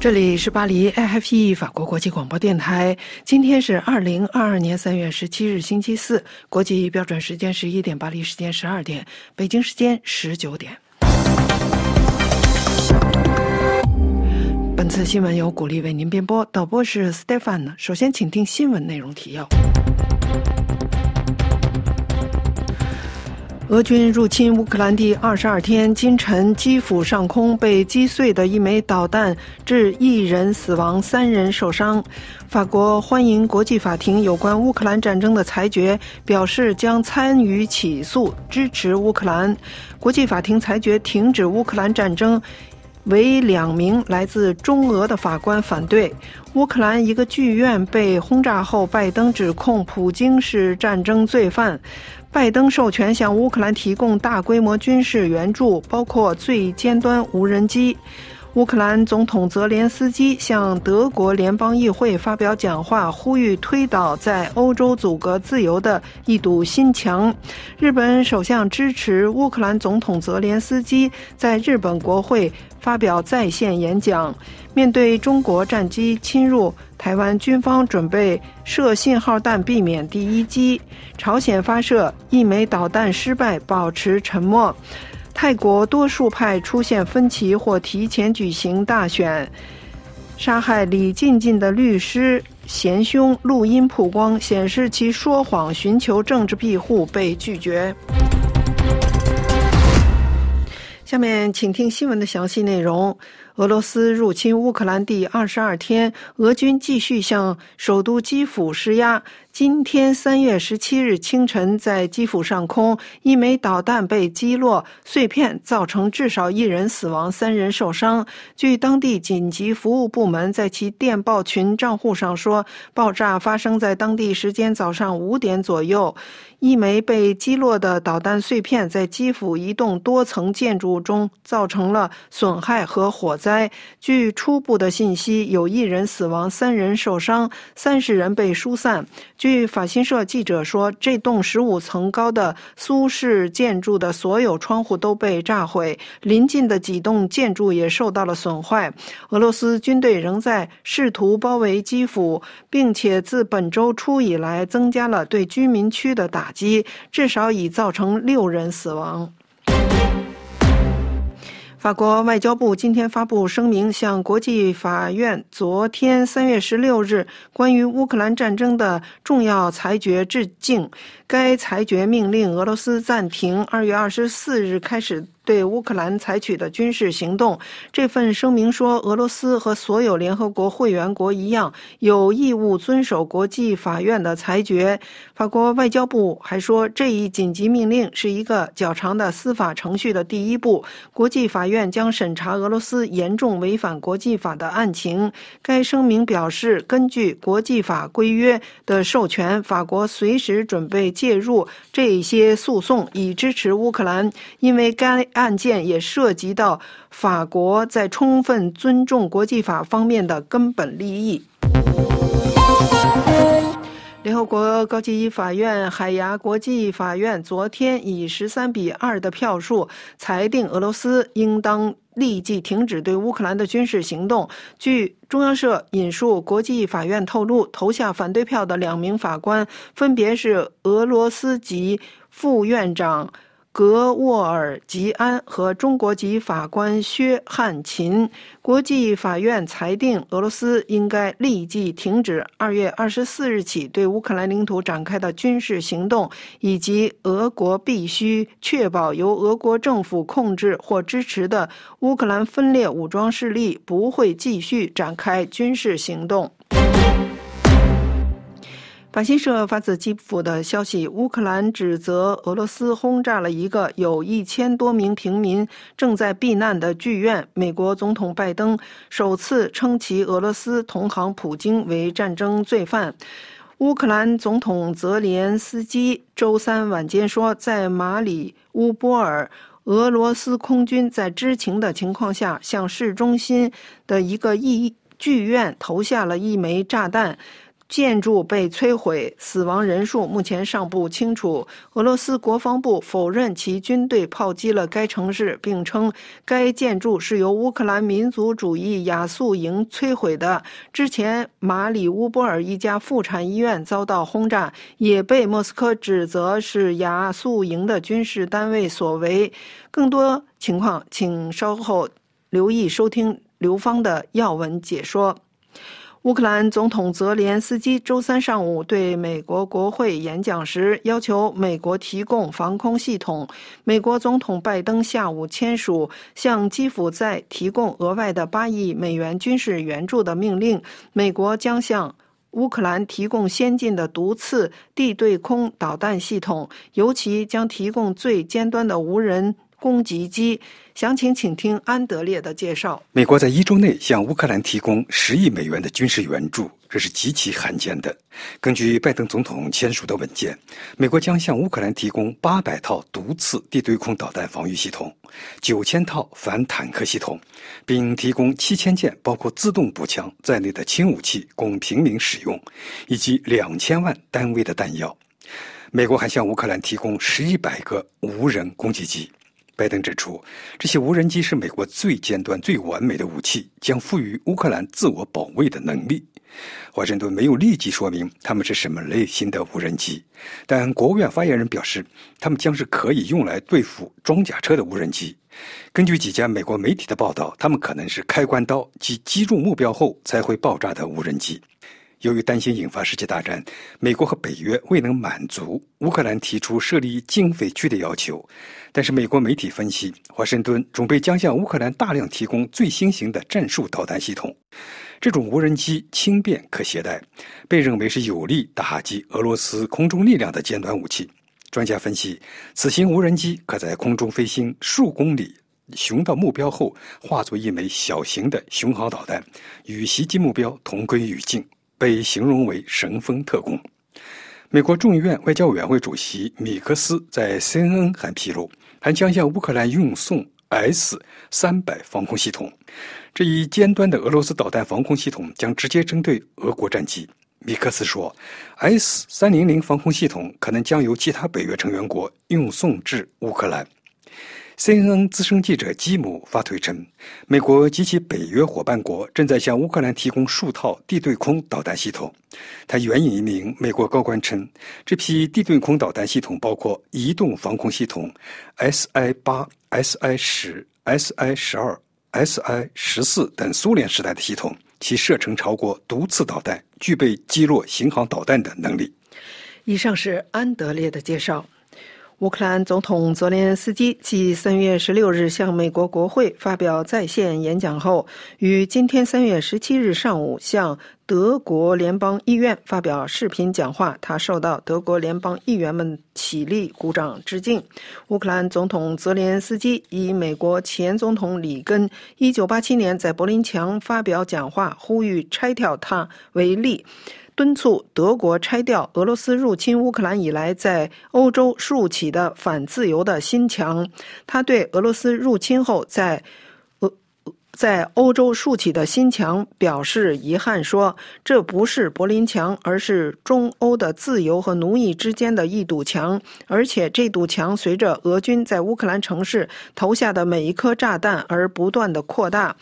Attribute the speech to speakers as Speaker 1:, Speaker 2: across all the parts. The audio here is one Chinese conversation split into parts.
Speaker 1: 这里是巴黎 AFE 法国国际广播电台。今天是二零二二年三月十七日，星期四，国际标准时间十一点，巴黎时间十二点，北京时间十九点。本次新闻由鼓励为您编播，导播是 Stefan。首先，请听新闻内容提要。俄军入侵乌克兰第二十二天，今晨基辅上空被击碎的一枚导弹致一人死亡、三人受伤。法国欢迎国际法庭有关乌克兰战争的裁决，表示将参与起诉，支持乌克兰。国际法庭裁决停止乌克兰战争。为两名来自中俄的法官反对。乌克兰一个剧院被轰炸后，拜登指控普京是战争罪犯。拜登授权向乌克兰提供大规模军事援助，包括最尖端无人机。乌克兰总统泽连斯基向德国联邦议会发表讲话，呼吁推倒在欧洲阻隔自由的一堵新墙。日本首相支持乌克兰总统泽连斯基在日本国会发表在线演讲。面对中国战机侵入台湾，军方准备射信号弹，避免第一击。朝鲜发射一枚导弹失败，保持沉默。泰国多数派出现分歧或提前举行大选。杀害李静静的律师嫌凶录音曝光，显示其说谎寻求政治庇护被拒绝。下面请听新闻的详细内容。俄罗斯入侵乌克兰第二十二天，俄军继续向首都基辅施压。今天三月十七日清晨，在基辅上空，一枚导弹被击落，碎片造成至少一人死亡、三人受伤。据当地紧急服务部门在其电报群账户上说，爆炸发生在当地时间早上五点左右。一枚被击落的导弹碎片在基辅一栋多层建筑中造成了损害和火灾。据初步的信息，有一人死亡，三人受伤，三十人被疏散。据法新社记者说，这栋十五层高的苏式建筑的所有窗户都被炸毁，邻近的几栋建筑也受到了损坏。俄罗斯军队仍在试图包围基辅，并且自本周初以来增加了对居民区的打击，至少已造成六人死亡。法国外交部今天发布声明，向国际法院昨天三月十六日关于乌克兰战争的重要裁决致敬。该裁决命令俄罗斯暂停二月二十四日开始。对乌克兰采取的军事行动，这份声明说，俄罗斯和所有联合国会员国一样，有义务遵守国际法院的裁决。法国外交部还说，这一紧急命令是一个较长的司法程序的第一步。国际法院将审查俄罗斯严重违反国际法的案情。该声明表示，根据国际法规约的授权，法国随时准备介入这些诉讼，以支持乌克兰，因为该。案件也涉及到法国在充分尊重国际法方面的根本利益。联合国高级法院海牙国际法院昨天以十三比二的票数裁定，俄罗斯应当立即停止对乌克兰的军事行动。据中央社引述国际法院透露，投下反对票的两名法官分别是俄罗斯籍副院长。格沃尔吉安和中国籍法官薛汉琴，国际法院裁定俄罗斯应该立即停止二月二十四日起对乌克兰领土展开的军事行动，以及俄国必须确保由俄国政府控制或支持的乌克兰分裂武装势力不会继续展开军事行动。法新社发自基辅的消息：乌克兰指责俄罗斯轰炸了一个有一千多名平民正在避难的剧院。美国总统拜登首次称其俄罗斯同行普京为战争罪犯。乌克兰总统泽连斯基周三晚间说，在马里乌波尔，俄罗斯空军在知情的情况下向市中心的一个艺剧院投下了一枚炸弹。建筑被摧毁，死亡人数目前尚不清楚。俄罗斯国防部否认其军队炮击了该城市，并称该建筑是由乌克兰民族主义亚速营摧毁的。之前，马里乌波尔一家妇产医院遭到轰炸，也被莫斯科指责是亚速营的军事单位所为。更多情况，请稍后留意收听刘芳的要闻解说。乌克兰总统泽连斯基周三上午对美国国会演讲时，要求美国提供防空系统。美国总统拜登下午签署向基辅再提供额外的八亿美元军事援助的命令。美国将向乌克兰提供先进的毒刺地对空导弹系统，尤其将提供最尖端的无人。攻击机，详情请听安德烈的介绍。
Speaker 2: 美国在一周内向乌克兰提供十亿美元的军事援助，这是极其罕见的。根据拜登总统签署的文件，美国将向乌克兰提供八百套毒刺地对空导弹防御系统、九千套反坦克系统，并提供七千件包括自动步枪在内的轻武器供平民使用，以及两千万单位的弹药。美国还向乌克兰提供十一百个无人攻击机。拜登指出，这些无人机是美国最尖端、最完美的武器，将赋予乌克兰自我保卫的能力。华盛顿没有立即说明他们是什么类型的无人机，但国务院发言人表示，他们将是可以用来对付装甲车的无人机。根据几家美国媒体的报道，他们可能是开关刀即击中目标后才会爆炸的无人机。由于担心引发世界大战，美国和北约未能满足乌克兰提出设立经费区的要求。但是，美国媒体分析，华盛顿准备将向乌克兰大量提供最新型的战术导弹系统。这种无人机轻便可携带，被认为是有力打击俄罗斯空中力量的尖端武器。专家分析，此型无人机可在空中飞行数公里，寻到目标后化作一枚小型的巡航导弹，与袭击目标同归于尽。被形容为神风特工。美国众议院外交委员会主席米克斯在 CNN 还披露，还将向乌克兰运送 S 三百防空系统。这一尖端的俄罗斯导弹防空系统将直接针对俄国战机。米克斯说，S 三零零防空系统可能将由其他北约成员国运送至乌克兰。CNN 资深记者基姆发推称，美国及其北约伙伴国正在向乌克兰提供数套地对空导弹系统。他援引一名美国高官称，这批地对空导弹系统包括移动防空系统 SI 八、SI 十、SI 十二、SI 十四等苏联时代的系统，其射程超过毒刺导弹，具备击落巡航导弹的能力。
Speaker 1: 以上是安德烈的介绍。乌克兰总统泽连斯基继三月十六日向美国国会发表在线演讲后，于今天三月十七日上午向德国联邦议院发表视频讲话。他受到德国联邦议员们起立鼓掌致敬。乌克兰总统泽连斯基以美国前总统里根一九八七年在柏林墙发表讲话，呼吁拆掉它为例。敦促德国拆掉俄罗斯入侵乌克兰以来在欧洲竖起的反自由的心墙。他对俄罗斯入侵后在俄在欧洲竖起的新墙表示遗憾，说这不是柏林墙，而是中欧的自由和奴役之间的一堵墙。而且这堵墙随着俄军在乌克兰城市投下的每一颗炸弹而不断的扩大。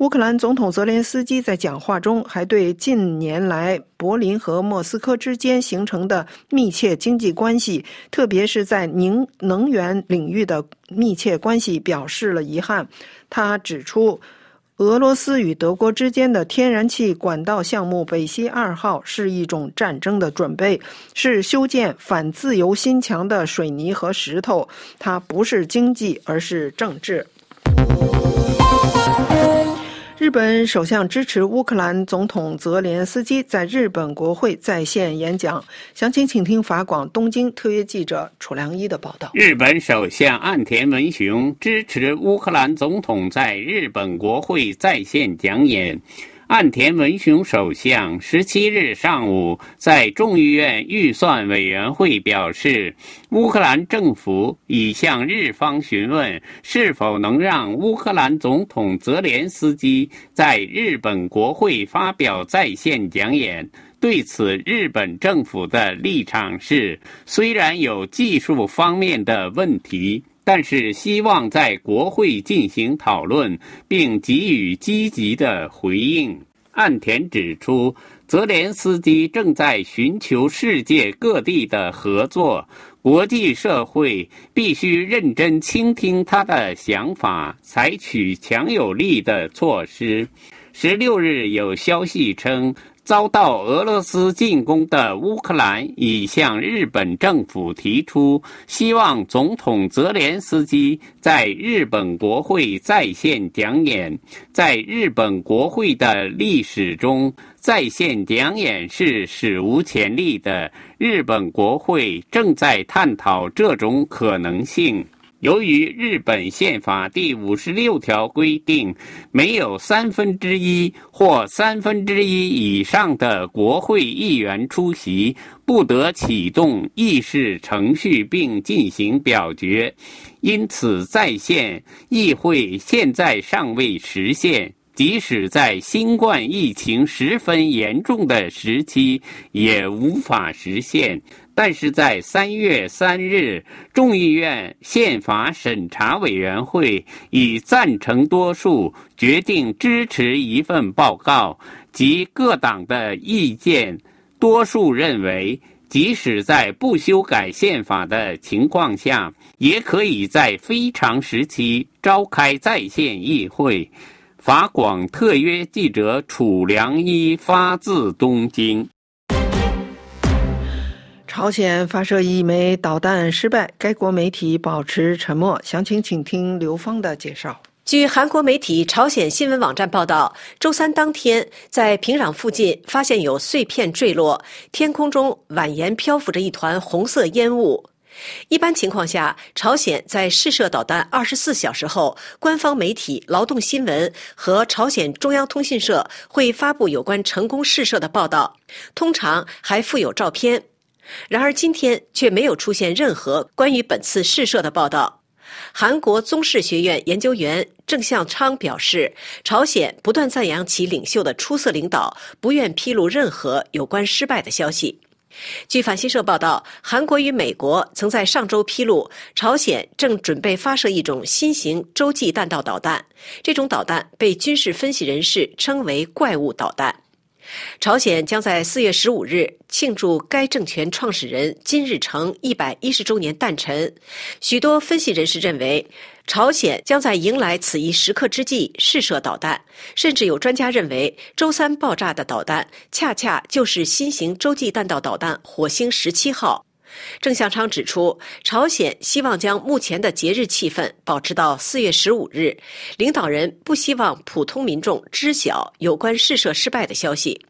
Speaker 1: 乌克兰总统泽连斯基在讲话中还对近年来柏林和莫斯科之间形成的密切经济关系，特别是在能能源领域的密切关系表示了遗憾。他指出，俄罗斯与德国之间的天然气管道项目北溪二号是一种战争的准备，是修建反自由心墙的水泥和石头。它不是经济，而是政治。日本首相支持乌克兰总统泽连斯基在日本国会在线演讲。详情请听法广东京特约记者楚良一的报道。
Speaker 3: 日本首相岸田文雄支持乌克兰总统在日本国会在线讲演。岸田文雄首相十七日上午在众议院预算委员会表示，乌克兰政府已向日方询问是否能让乌克兰总统泽连斯基在日本国会发表在线讲演。对此，日本政府的立场是：虽然有技术方面的问题，但是希望在国会进行讨论，并给予积极的回应。岸田指出，泽连斯基正在寻求世界各地的合作，国际社会必须认真倾听他的想法，采取强有力的措施。十六日有消息称。遭到俄罗斯进攻的乌克兰已向日本政府提出，希望总统泽连斯基在日本国会在线讲演。在日本国会的历史中，在线讲演是史无前例的。日本国会正在探讨这种可能性。由于日本宪法第五十六条规定，没有三分之一或三分之一以上的国会议员出席，不得启动议事程序并进行表决，因此在线议会现在尚未实现。即使在新冠疫情十分严重的时期，也无法实现。但是在三月三日，众议院宪法审查委员会以赞成多数决定支持一份报告，及各党的意见多数认为，即使在不修改宪法的情况下，也可以在非常时期召开在线议会。法广特约记者楚良一发自东京。
Speaker 1: 朝鲜发射一枚导弹失败，该国媒体保持沉默。详情请听刘芳的介绍。
Speaker 4: 据韩国媒体朝鲜新闻网站报道，周三当天在平壤附近发现有碎片坠落，天空中蜿蜒漂浮着一团红色烟雾。一般情况下，朝鲜在试射导弹二十四小时后，官方媒体《劳动新闻》和朝鲜中央通讯社会发布有关成功试射的报道，通常还附有照片。然而，今天却没有出现任何关于本次试射的报道。韩国宗室学院研究员郑向昌表示，朝鲜不断赞扬其领袖的出色领导，不愿披露任何有关失败的消息。据法新社报道，韩国与美国曾在上周披露，朝鲜正准备发射一种新型洲际弹道导弹，这种导弹被军事分析人士称为“怪物导弹”。朝鲜将在四月十五日庆祝该政权创始人金日成一百一十周年诞辰。许多分析人士认为，朝鲜将在迎来此一时刻之际试射导弹，甚至有专家认为，周三爆炸的导弹恰恰就是新型洲际弹道导弹“火星十七号”。郑向昌指出，朝鲜希望将目前的节日气氛保持到四月十五日。领导人不希望普通民众知晓有关试射失败的消息。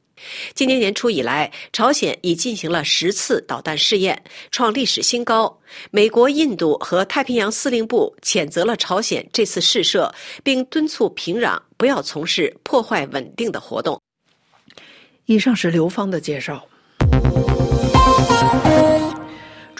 Speaker 4: 今年年初以来，朝鲜已进行了十次导弹试验，创历史新高。美国、印度和太平洋司令部谴责了朝鲜这次试射，并敦促平壤不要从事破坏稳定的活动。
Speaker 1: 以上是刘芳的介绍。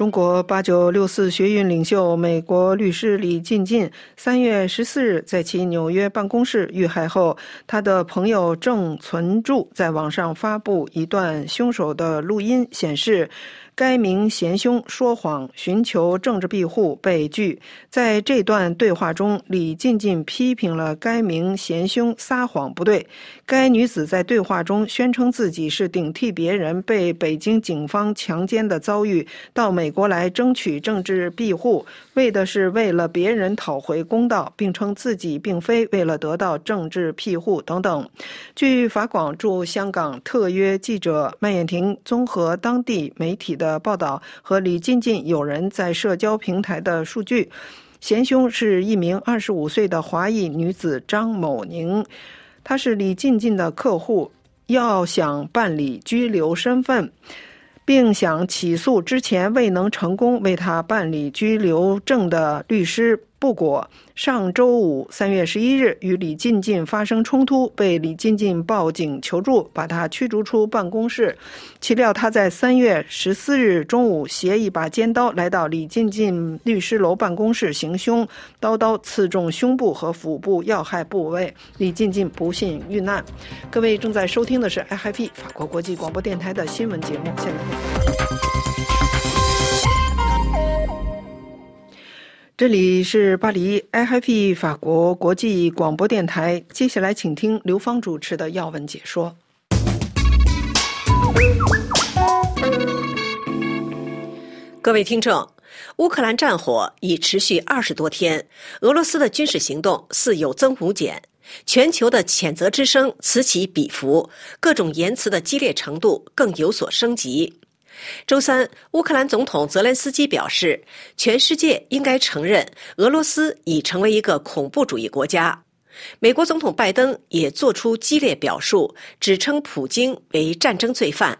Speaker 1: 中国八九六四学运领袖、美国律师李进进，三月十四日在其纽约办公室遇害后，他的朋友郑存柱在网上发布一段凶手的录音，显示。该名嫌凶说谎，寻求政治庇护被拒。在这段对话中，李进进批评了该名嫌凶撒谎不对。该女子在对话中宣称自己是顶替别人被北京警方强奸的遭遇，到美国来争取政治庇护，为的是为了别人讨回公道，并称自己并非为了得到政治庇护等等。据法广驻香港特约记者麦燕婷综合当地媒体的。报道和李进进有人在社交平台的数据，嫌凶是一名二十五岁的华裔女子张某宁，她是李进进的客户，要想办理居留身份，并想起诉之前未能成功为他办理居留证的律师。不果。上周五三月十一日与李进进发生冲突，被李进进报警求助，把他驱逐出办公室。岂料他在三月十四日中午携一把尖刀来到李进进律师楼办公室行凶，刀刀刺中胸部和腹部要害部位，李进进不幸遇难。各位正在收听的是 IFP 法国国际广播电台的新闻节目，现在。这里是巴黎 i h a p 法国国际广播电台。接下来，请听刘芳主持的要闻解说。
Speaker 4: 各位听众，乌克兰战火已持续二十多天，俄罗斯的军事行动似有增无减，全球的谴责之声此起彼伏，各种言辞的激烈程度更有所升级。周三，乌克兰总统泽连斯基表示，全世界应该承认俄罗斯已成为一个恐怖主义国家。美国总统拜登也作出激烈表述，指称普京为战争罪犯。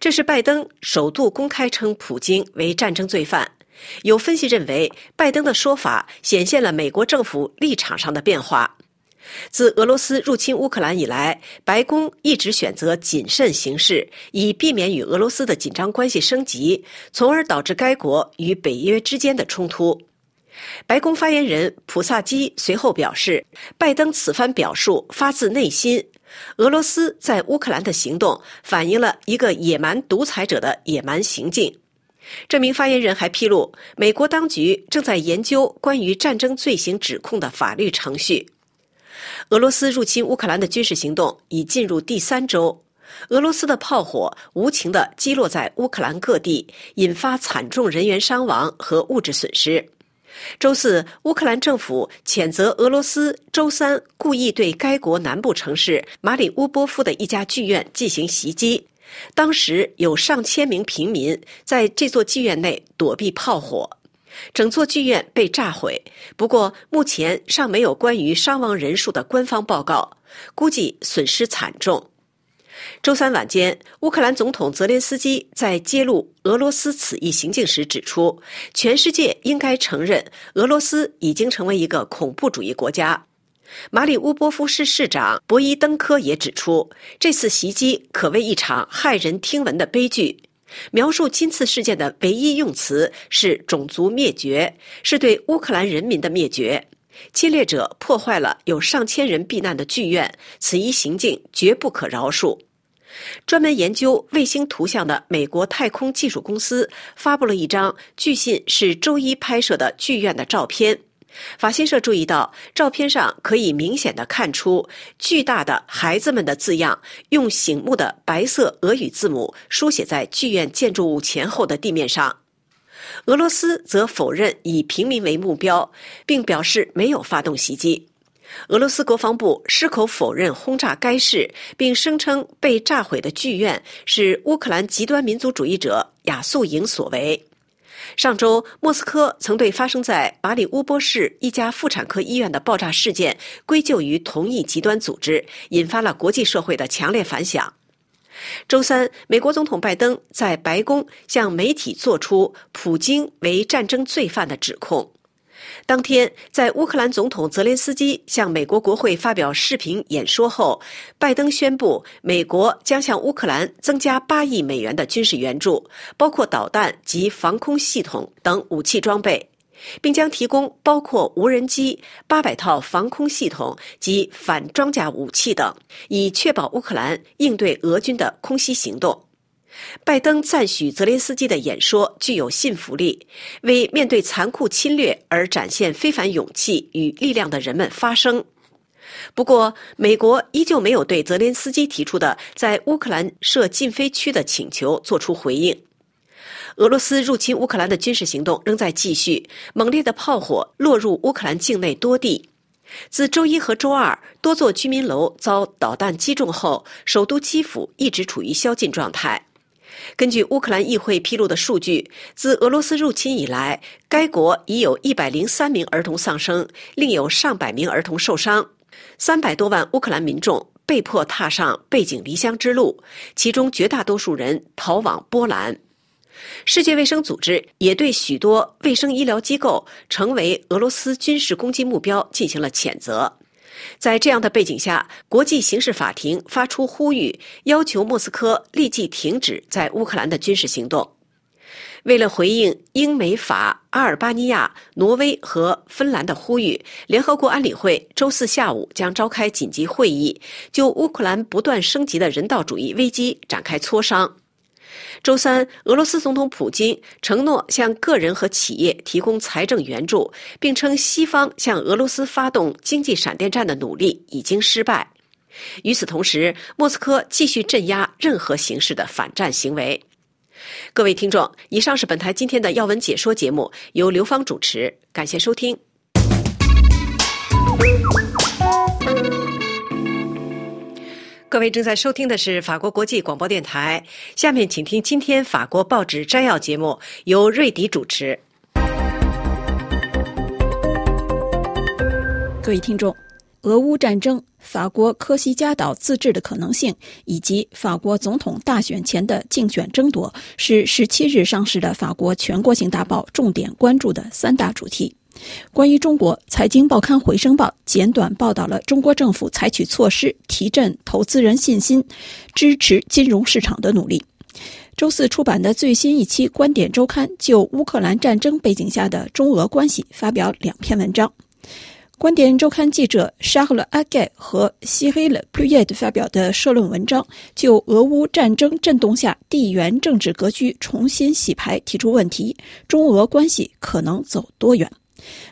Speaker 4: 这是拜登首度公开称普京为战争罪犯。有分析认为，拜登的说法显现了美国政府立场上的变化。自俄罗斯入侵乌克兰以来，白宫一直选择谨慎行事，以避免与俄罗斯的紧张关系升级，从而导致该国与北约之间的冲突。白宫发言人普萨基随后表示，拜登此番表述发自内心。俄罗斯在乌克兰的行动反映了一个野蛮独裁者的野蛮行径。这名发言人还披露，美国当局正在研究关于战争罪行指控的法律程序。俄罗斯入侵乌克兰的军事行动已进入第三周，俄罗斯的炮火无情地击落在乌克兰各地，引发惨重人员伤亡和物质损失。周四，乌克兰政府谴责俄罗斯周三故意对该国南部城市马里乌波夫的一家剧院进行袭击，当时有上千名平民在这座剧院内躲避炮火。整座剧院被炸毁，不过目前尚没有关于伤亡人数的官方报告，估计损失惨重。周三晚间，乌克兰总统泽连斯基在揭露俄罗斯此一行径时指出，全世界应该承认俄罗斯已经成为一个恐怖主义国家。马里乌波夫市市长博伊登科也指出，这次袭击可谓一场骇人听闻的悲剧。描述今次事件的唯一用词是“种族灭绝”，是对乌克兰人民的灭绝。侵略者破坏了有上千人避难的剧院，此一行径绝不可饶恕。专门研究卫星图像的美国太空技术公司发布了一张据信是周一拍摄的剧院的照片。法新社注意到，照片上可以明显的看出巨大的“孩子们”的字样，用醒目的白色俄语字母书写在剧院建筑物前后的地面上。俄罗斯则否认以平民为目标，并表示没有发动袭击。俄罗斯国防部矢口否认轰炸该市，并声称被炸毁的剧院是乌克兰极端民族主义者亚速营所为。上周，莫斯科曾对发生在马里乌波市一家妇产科医院的爆炸事件归咎于同一极端组织，引发了国际社会的强烈反响。周三，美国总统拜登在白宫向媒体作出普京为战争罪犯的指控。当天，在乌克兰总统泽连斯基向美国国会发表视频演说后，拜登宣布，美国将向乌克兰增加八亿美元的军事援助，包括导弹及防空系统等武器装备，并将提供包括无人机八百套防空系统及反装甲武器等，以确保乌克兰应对俄军的空袭行动。拜登赞许泽连斯基的演说具有信服力，为面对残酷侵略而展现非凡勇气与力量的人们发声。不过，美国依旧没有对泽连斯基提出的在乌克兰设禁飞区的请求作出回应。俄罗斯入侵乌克兰的军事行动仍在继续，猛烈的炮火落入乌克兰境内多地。自周一和周二多座居民楼遭导弹击中后，首都基辅一直处于宵禁状态。根据乌克兰议会披露的数据，自俄罗斯入侵以来，该国已有一百零三名儿童丧生，另有上百名儿童受伤，三百多万乌克兰民众被迫踏上背井离乡之路，其中绝大多数人逃往波兰。世界卫生组织也对许多卫生医疗机构成为俄罗斯军事攻击目标进行了谴责。在这样的背景下，国际刑事法庭发出呼吁，要求莫斯科立即停止在乌克兰的军事行动。为了回应英美法、阿尔巴尼亚、挪威和芬兰的呼吁，联合国安理会周四下午将召开紧急会议，就乌克兰不断升级的人道主义危机展开磋商。周三，俄罗斯总统普京承诺向个人和企业提供财政援助，并称西方向俄罗斯发动经济闪电战的努力已经失败。与此同时，莫斯科继续镇压任何形式的反战行为。各位听众，以上是本台今天的要闻解说节目，由刘芳主持，感谢收听。各位正在收听的是法国国际广播电台，下面请听今天法国报纸摘要节目，由瑞迪主持。
Speaker 5: 各位听众，俄乌战争、法国科西嘉岛自治的可能性，以及法国总统大选前的竞选争夺，是十七日上市的法国全国性大报重点关注的三大主题。关于中国，财经报刊《回声报》简短报道了中国政府采取措施提振投资人信心、支持金融市场的努力。周四出版的最新一期《观点周刊》就乌克兰战争背景下的中俄关系发表两篇文章。《观点周刊》记者沙赫勒阿盖和西黑勒普耶德发表的社论文章就俄乌战争震动下地缘政治格局重新洗牌提出问题：中俄关系可能走多远？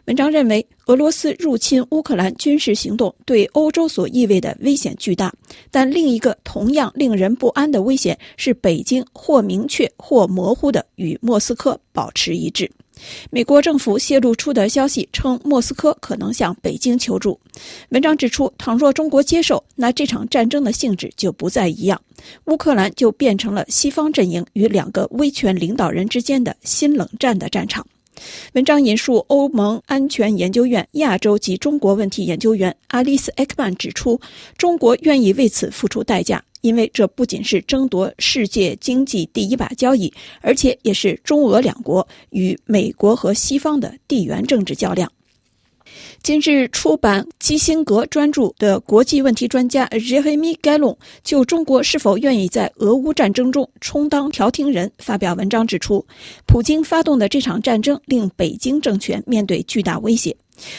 Speaker 5: 文章认为，俄罗斯入侵乌克兰军事行动对欧洲所意味的危险巨大，但另一个同样令人不安的危险是北京或明确或模糊的与莫斯科保持一致。美国政府泄露出的消息称，莫斯科可能向北京求助。文章指出，倘若中国接受，那这场战争的性质就不再一样，乌克兰就变成了西方阵营与两个威权领导人之间的新冷战的战场。文章引述欧盟安全研究院亚洲及中国问题研究员阿丽斯·埃克曼指出，中国愿意为此付出代价，因为这不仅是争夺世界经济第一把交椅，而且也是中俄两国与美国和西方的地缘政治较量。今日出版基辛格专著的国际问题专家 Jeremy Gallon 就中国是否愿意在俄乌战争中充当调停人发表文章，指出，普京发动的这场战争令北京政权面对巨大威胁。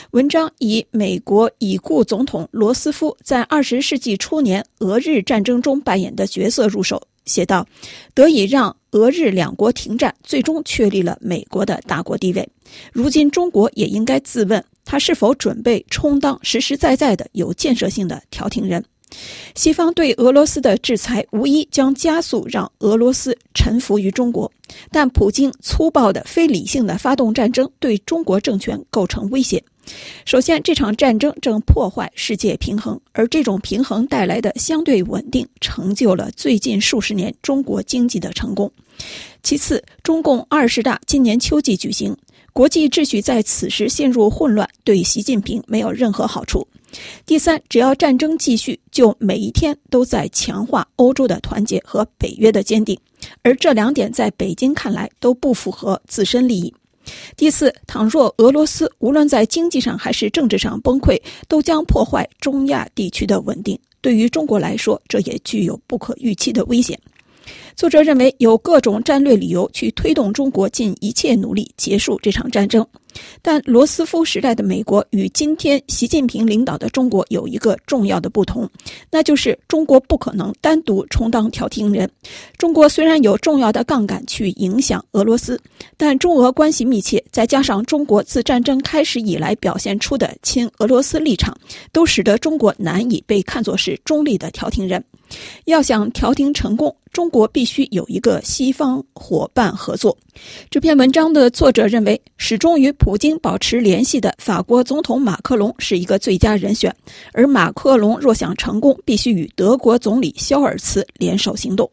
Speaker 5: 文章以美国已故总统罗斯福在二十世纪初年俄日战争中扮演的角色入手，写道：“得以让俄日两国停战，最终确立了美国的大国地位。如今，中国也应该自问。”他是否准备充当实实在在的有建设性的调停人？西方对俄罗斯的制裁无疑将加速让俄罗斯臣服于中国，但普京粗暴的、非理性的发动战争对中国政权构成威胁。首先，这场战争正破坏世界平衡，而这种平衡带来的相对稳定，成就了最近数十年中国经济的成功。其次，中共二十大今年秋季举行。国际秩序在此时陷入混乱，对习近平没有任何好处。第三，只要战争继续，就每一天都在强化欧洲的团结和北约的坚定，而这两点在北京看来都不符合自身利益。第四，倘若俄罗斯无论在经济上还是政治上崩溃，都将破坏中亚地区的稳定。对于中国来说，这也具有不可预期的危险。作者认为有各种战略理由去推动中国尽一切努力结束这场战争，但罗斯福时代的美国与今天习近平领导的中国有一个重要的不同，那就是中国不可能单独充当调停人。中国虽然有重要的杠杆去影响俄罗斯，但中俄关系密切，再加上中国自战争开始以来表现出的亲俄罗斯立场，都使得中国难以被看作是中立的调停人。要想调停成功，中国必须有一个西方伙伴合作。这篇文章的作者认为，始终与普京保持联系的法国总统马克龙是一个最佳人选，而马克龙若想成功，必须与德国总理肖尔茨联手行动。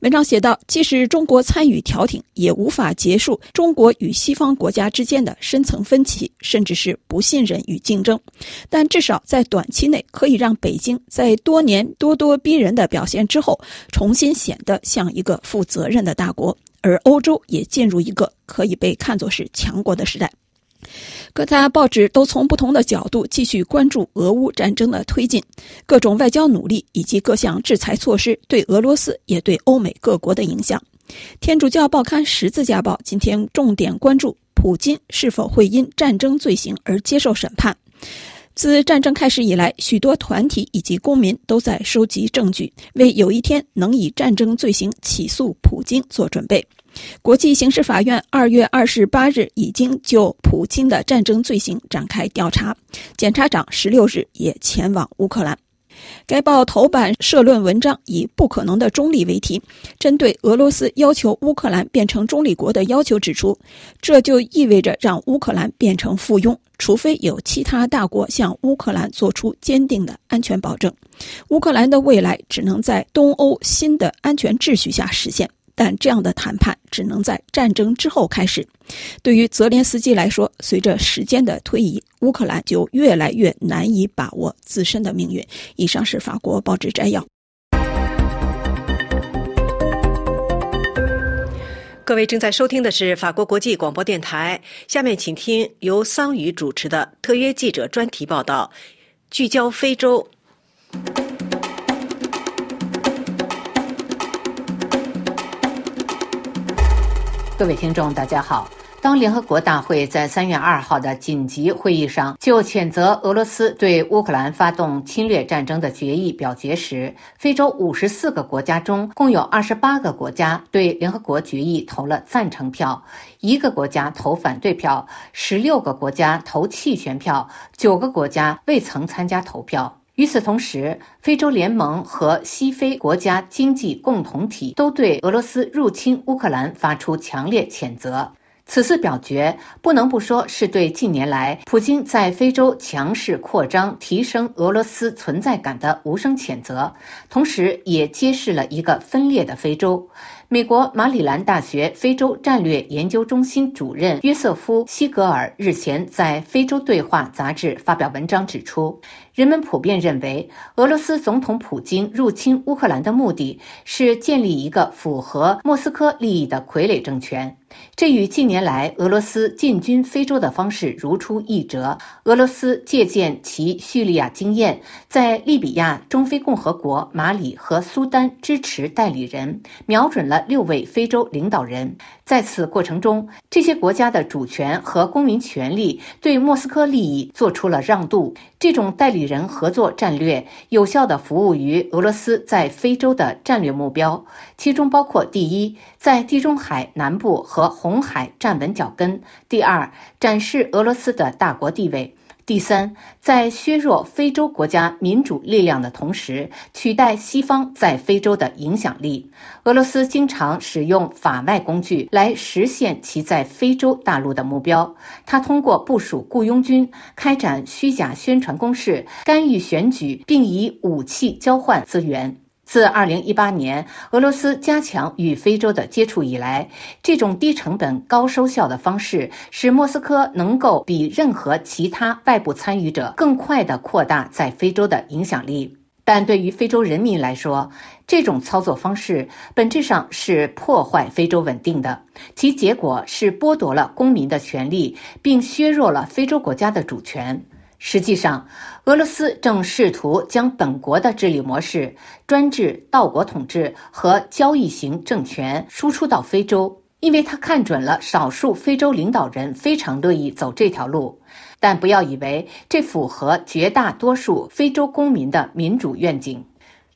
Speaker 5: 文章写道：“即使中国参与调停，也无法结束中国与西方国家之间的深层分歧，甚至是不信任与竞争。但至少在短期内，可以让北京在多年咄咄逼人的表现之后，重新显得像一个负责任的大国，而欧洲也进入一个可以被看作是强国的时代。”各大报纸都从不同的角度继续关注俄乌战争的推进，各种外交努力以及各项制裁措施对俄罗斯也对欧美各国的影响。天主教报刊《十字架报》今天重点关注普京是否会因战争罪行而接受审判。自战争开始以来，许多团体以及公民都在收集证据，为有一天能以战争罪行起诉普京做准备。国际刑事法院二月二十八日已经就普京的战争罪行展开调查，检察长十六日也前往乌克兰。该报头版社论文章以“不可能的中立”为题，针对俄罗斯要求乌克兰变成中立国的要求指出，这就意味着让乌克兰变成附庸，除非有其他大国向乌克兰做出坚定的安全保证，乌克兰的未来只能在东欧新的安全秩序下实现。但这样的谈判只能在战争之后开始。对于泽连斯基来说，随着时间的推移，乌克兰就越来越难以把握自身的命运。以上是法国报纸摘要。
Speaker 4: 各位正在收听的是法国国际广播电台，下面请听由桑宇主持的特约记者专题报道，聚焦非洲。
Speaker 6: 各位听众，大家好。当联合国大会在三月二号的紧急会议上就谴责俄罗斯对乌克兰发动侵略战争的决议表决时，非洲五十四个国家中共有二十八个国家对联合国决议投了赞成票，一个国家投反对票，十六个国家投弃权票，九个国家未曾参加投票。与此同时，非洲联盟和西非国家经济共同体都对俄罗斯入侵乌克兰发出强烈谴责。此次表决不能不说是对近年来普京在非洲强势扩张、提升俄罗斯存在感的无声谴责，同时也揭示了一个分裂的非洲。美国马里兰大学非洲战略研究中心主任约瑟夫·西格尔日前在《非洲对话》杂志发表文章指出。人们普遍认为，俄罗斯总统普京入侵乌克兰的目的是建立一个符合莫斯科利益的傀儡政权。这与近年来俄罗斯进军非洲的方式如出一辙。俄罗斯借鉴其叙利亚经验，在利比亚、中非共和国、马里和苏丹支持代理人，瞄准了六位非洲领导人。在此过程中，这些国家的主权和公民权利对莫斯科利益做出了让渡。这种代理人合作战略有效地服务于俄罗斯在非洲的战略目标，其中包括：第一，在地中海南部和红海站稳脚跟；第二，展示俄罗斯的大国地位。第三，在削弱非洲国家民主力量的同时，取代西方在非洲的影响力。俄罗斯经常使用法外工具来实现其在非洲大陆的目标。他通过部署雇佣军、开展虚假宣传攻势、干预选举，并以武器交换资源。自2018年俄罗斯加强与非洲的接触以来，这种低成本高收效的方式使莫斯科能够比任何其他外部参与者更快地扩大在非洲的影响力。但对于非洲人民来说，这种操作方式本质上是破坏非洲稳定的，其结果是剥夺了公民的权利，并削弱了非洲国家的主权。实际上，俄罗斯正试图将本国的治理模式——专制、道国统治和交易型政权输出到非洲，因为他看准了少数非洲领导人非常乐意走这条路。但不要以为这符合绝大多数非洲公民的民主愿景。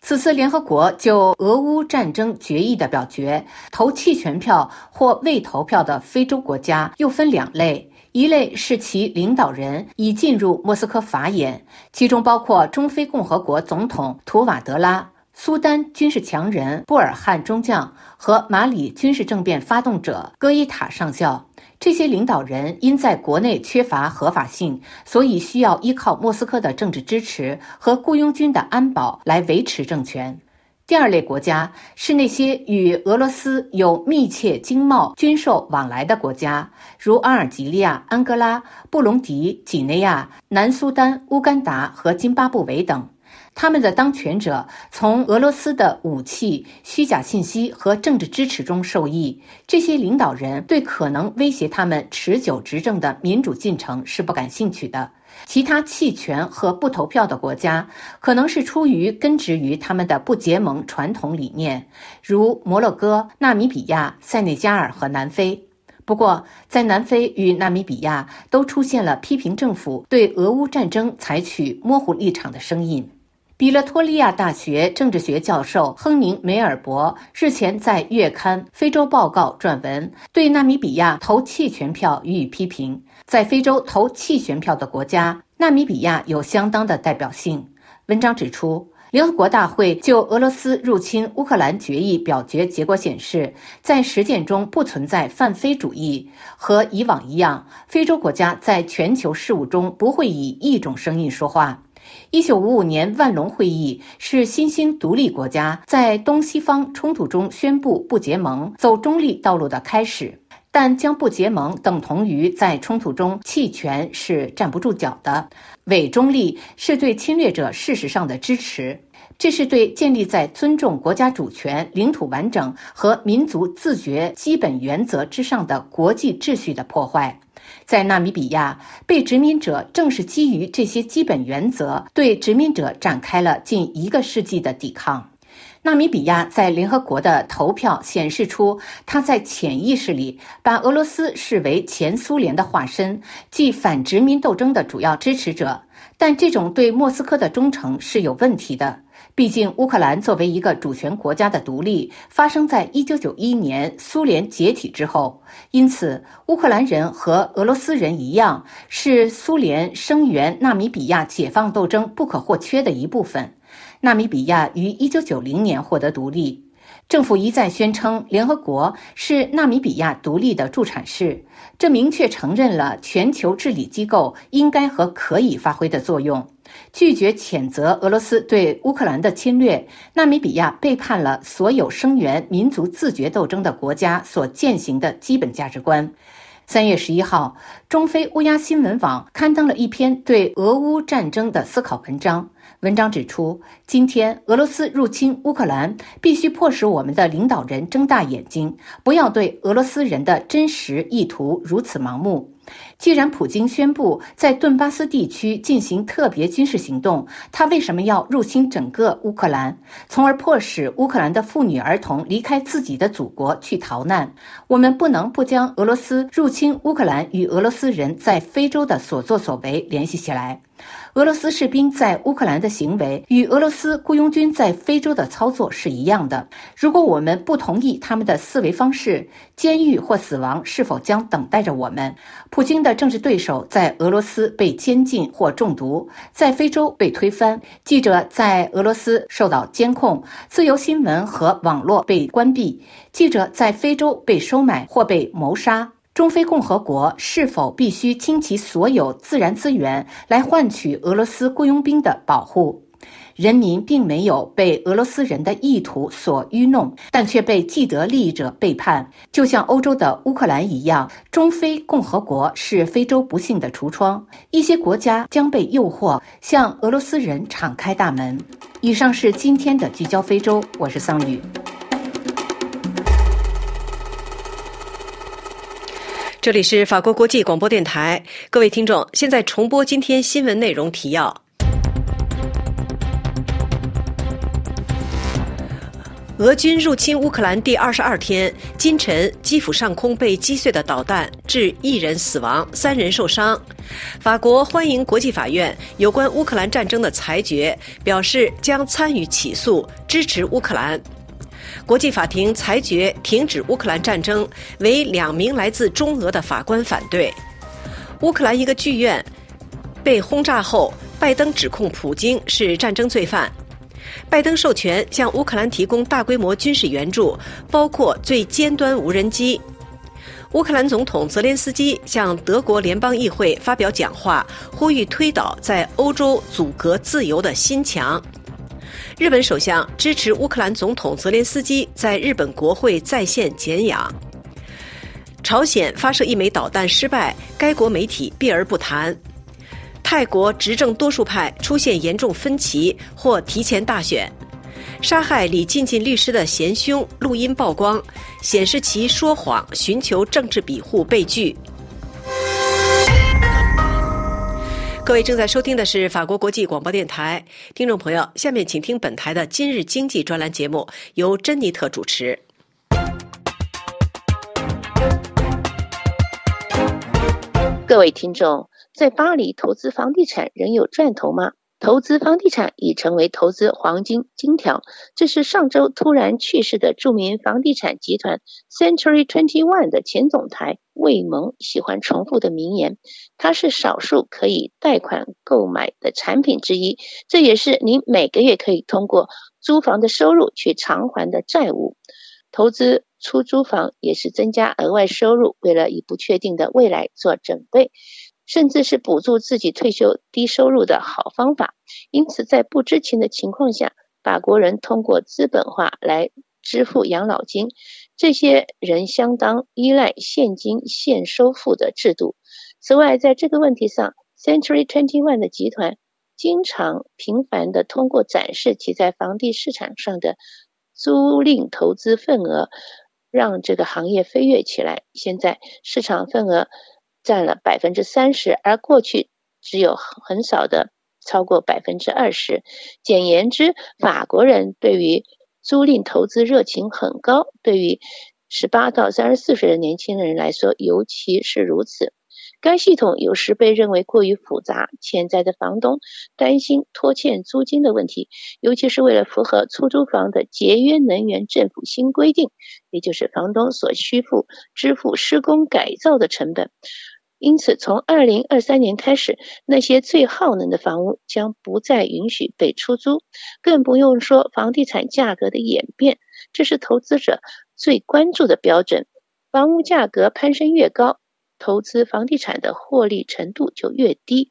Speaker 6: 此次联合国就俄乌战争决议的表决，投弃权票或未投票的非洲国家又分两类。一类是其领导人已进入莫斯科法眼，其中包括中非共和国总统图瓦德拉、苏丹军事强人布尔汉中将和马里军事政变发动者戈伊塔上校。这些领导人因在国内缺乏合法性，所以需要依靠莫斯科的政治支持和雇佣军的安保来维持政权。第二类国家是那些与俄罗斯有密切经贸、军售往来的国家，如阿尔及利亚、安哥拉、布隆迪、几内亚、南苏丹、乌干达和津巴布韦等。他们的当权者从俄罗斯的武器、虚假信息和政治支持中受益。这些领导人对可能威胁他们持久执政的民主进程是不感兴趣的。其他弃权和不投票的国家，可能是出于根植于他们的不结盟传统理念，如摩洛哥、纳米比亚、塞内加尔和南非。不过，在南非与纳米比亚都出现了批评政府对俄乌战争采取模糊立场的声音。比勒托利亚大学政治学教授亨宁梅尔伯日前在月刊《非洲报告》撰文，对纳米比亚投弃权票予以批评。在非洲投弃权票的国家，纳米比亚有相当的代表性。文章指出，联合国大会就俄罗斯入侵乌克兰决议表决结果显示，在实践中不存在泛非主义。和以往一样，非洲国家在全球事务中不会以一种声音说话。一九五五年万隆会议是新兴独立国家在东西方冲突中宣布不结盟、走中立道路的开始，但将不结盟等同于在冲突中弃权是站不住脚的。伪中立是对侵略者事实上的支持，这是对建立在尊重国家主权、领土完整和民族自觉基本原则之上的国际秩序的破坏。在纳米比亚，被殖民者正是基于这些基本原则，对殖民者展开了近一个世纪的抵抗。纳米比亚在联合国的投票显示出，他在潜意识里把俄罗斯视为前苏联的化身，即反殖民斗争的主要支持者。但这种对莫斯科的忠诚是有问题的。毕竟，乌克兰作为一个主权国家的独立，发生在一九九一年苏联解体之后，因此，乌克兰人和俄罗斯人一样，是苏联声援纳米比亚解放斗争不可或缺的一部分。纳米比亚于一九九零年获得独立，政府一再宣称联合国是纳米比亚独立的助产士，这明确承认了全球治理机构应该和可以发挥的作用。拒绝谴责俄罗斯对乌克兰的侵略，纳米比亚背叛了所有声援民族自觉斗争的国家所践行的基本价值观。三月十一号，中非乌鸦新闻网刊登了一篇对俄乌战争的思考文章。文章指出，今天俄罗斯入侵乌克兰，必须迫使我们的领导人睁大眼睛，不要对俄罗斯人的真实意图如此盲目。既然普京宣布在顿巴斯地区进行特别军事行动，他为什么要入侵整个乌克兰，从而迫使乌克兰的妇女儿童离开自己的祖国去逃难？我们不能不将俄罗斯入侵乌克兰与俄罗斯人在非洲的所作所为联系起来。俄罗斯士兵在乌克兰的行为与俄罗斯雇佣军在非洲的操作是一样的。如果我们不同意他们的思维方式，监狱或死亡是否将等待着我们？普京的政治对手在俄罗斯被监禁或中毒，在非洲被推翻，记者在俄罗斯受到监控，自由新闻和网络被关闭，记者在非洲被收买或被谋杀。中非共和国是否必须倾其所有自然资源来换取俄罗斯雇佣兵的保护？人民并没有被俄罗斯人的意图所愚弄，但却被既得利益者背叛，就像欧洲的乌克兰一样。中非共和国是非洲不幸的橱窗，一些国家将被诱惑向俄罗斯人敞开大门。以上是今天的聚焦非洲，我是桑宇。
Speaker 4: 这里是法国国际广播电台，各位听众，现在重播今天新闻内容提要：俄军入侵乌克兰第二十二天，今晨基辅上空被击碎的导弹致一人死亡，三人受伤。法国欢迎国际法院有关乌克兰战争的裁决，表示将参与起诉，支持乌克兰。国际法庭裁决停止乌克兰战争，为两名来自中俄的法官反对。乌克兰一个剧院被轰炸后，拜登指控普京是战争罪犯。拜登授权向乌克兰提供大规模军事援助，包括最尖端无人机。乌克兰总统泽连斯基向德国联邦议会发表讲话，呼吁推倒在欧洲阻隔自由的新墙。日本首相支持乌克兰总统泽连斯基在日本国会在线检养。朝鲜发射一枚导弹失败，该国媒体避而不谈。泰国执政多数派出现严重分歧，或提前大选。杀害李进进律师的嫌凶录音曝光，显示其说谎寻求政治庇护被拒。各位正在收听的是法国国际广播电台，听众朋友，下面请听本台的今日经济专栏节目，由珍妮特主持。
Speaker 7: 各位听众，在巴黎投资房地产仍有赚头吗？投资房地产已成为投资黄金金条，这是上周突然去世的著名房地产集团 Century Twenty One 的前总裁魏蒙喜欢重复的名言。它是少数可以贷款购买的产品之一，这也是您每个月可以通过租房的收入去偿还的债务。投资出租房也是增加额外收入，为了以不确定的未来做准备。甚至是补助自己退休低收入的好方法。因此，在不知情的情况下，法国人通过资本化来支付养老金。这些人相当依赖现金现收付的制度。此外，在这个问题上，Century Twenty One 的集团经常频繁地通过展示其在房地产上的租赁投资份额，让这个行业飞跃起来。现在市场份额。占了百分之三十，而过去只有很少的超过百分之二十。简言之，法国人对于租赁投资热情很高，对于十八到三十四岁的年轻人来说，尤其是如此。该系统有时被认为过于复杂，潜在的房东担心拖欠租金的问题，尤其是为了符合出租房的节约能源政府新规定，也就是房东所需付支付施工改造的成本。因此，从二零二三年开始，那些最耗能的房屋将不再允许被出租，更不用说房地产价格的演变。这是投资者最关注的标准。房屋价格攀升越高，投资房地产的获利程度就越低。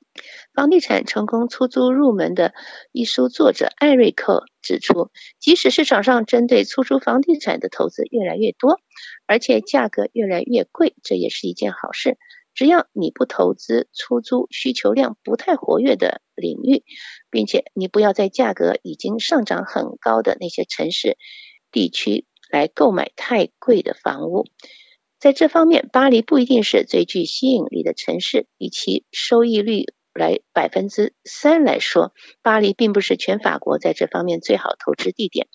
Speaker 7: 房地产成功出租入门的一书作者艾瑞克指出，即使市场上针对出租房地产的投资越来越多，而且价格越来越贵，这也是一件好事。只要你不投资出租需求量不太活跃的领域，并且你不要在价格已经上涨很高的那些城市地区来购买太贵的房屋，在这方面，巴黎不一定是最具吸引力的城市。以其收益率来百分之三来说，巴黎并不是全法国在这方面最好投资地点。